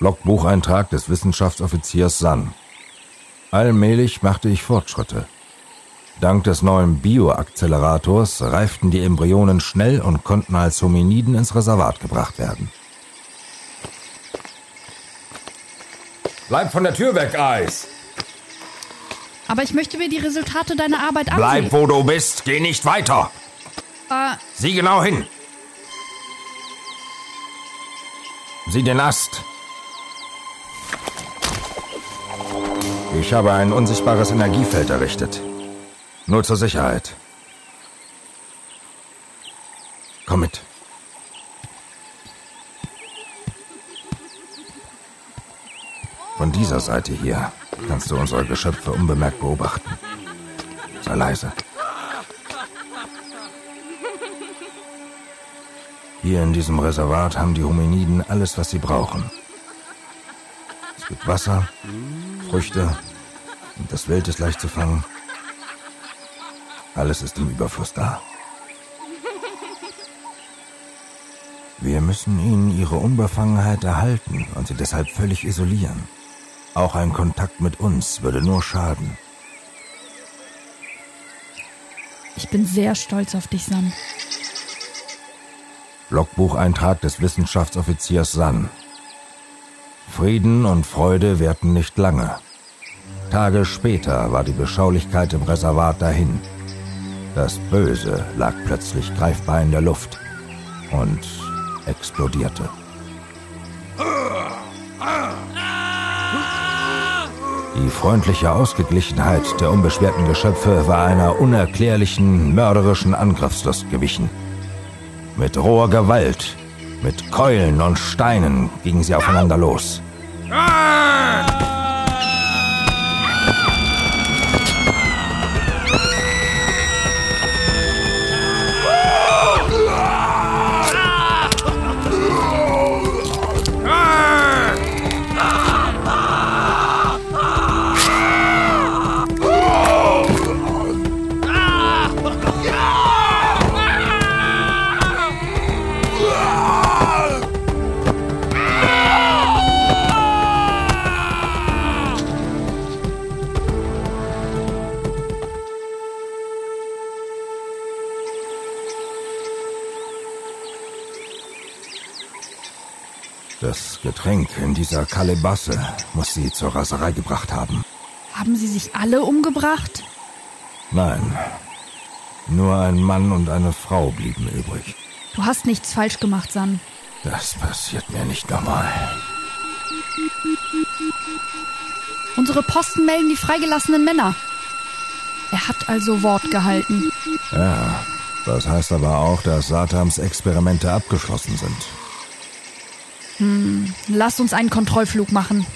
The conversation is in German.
Logbucheintrag des Wissenschaftsoffiziers San. Allmählich machte ich Fortschritte. Dank des neuen Bioaccelerators reiften die Embryonen schnell und konnten als Hominiden ins Reservat gebracht werden. Bleib von der Tür weg, Eis! Aber ich möchte mir die Resultate deiner Arbeit ansehen. Bleib, wo du bist. Geh nicht weiter. Äh, Sieh genau hin. Sieh den Ast. Ich habe ein unsichtbares Energiefeld errichtet. Nur zur Sicherheit. Komm mit. Von dieser Seite hier kannst du unsere Geschöpfe unbemerkt beobachten. Sei leise. Hier in diesem Reservat haben die Hominiden alles, was sie brauchen. Gibt Wasser, Früchte und das Wild ist leicht zu fangen. Alles ist im Überfluss da. Wir müssen ihnen ihre Unbefangenheit erhalten und sie deshalb völlig isolieren. Auch ein Kontakt mit uns würde nur schaden. ich bin sehr stolz auf dich, Sam. Logbucheintrag des Wissenschaftsoffiziers San. Frieden und Freude währten nicht lange. Tage später war die Beschaulichkeit im Reservat dahin. Das Böse lag plötzlich greifbar in der Luft und explodierte. Die freundliche Ausgeglichenheit der unbeschwerten Geschöpfe war einer unerklärlichen, mörderischen Angriffslust gewichen. Mit roher Gewalt, mit Keulen und Steinen gingen sie aufeinander los. Das Getränk in dieser Kalebasse muss sie zur Raserei gebracht haben. Haben sie sich alle umgebracht? Nein, nur ein Mann und eine Frau blieben übrig. Du hast nichts falsch gemacht, San. Das passiert mir nicht nochmal. Unsere Posten melden die freigelassenen Männer. Er hat also Wort gehalten. Ja, das heißt aber auch, dass Satams Experimente abgeschlossen sind. Lass uns einen Kontrollflug machen.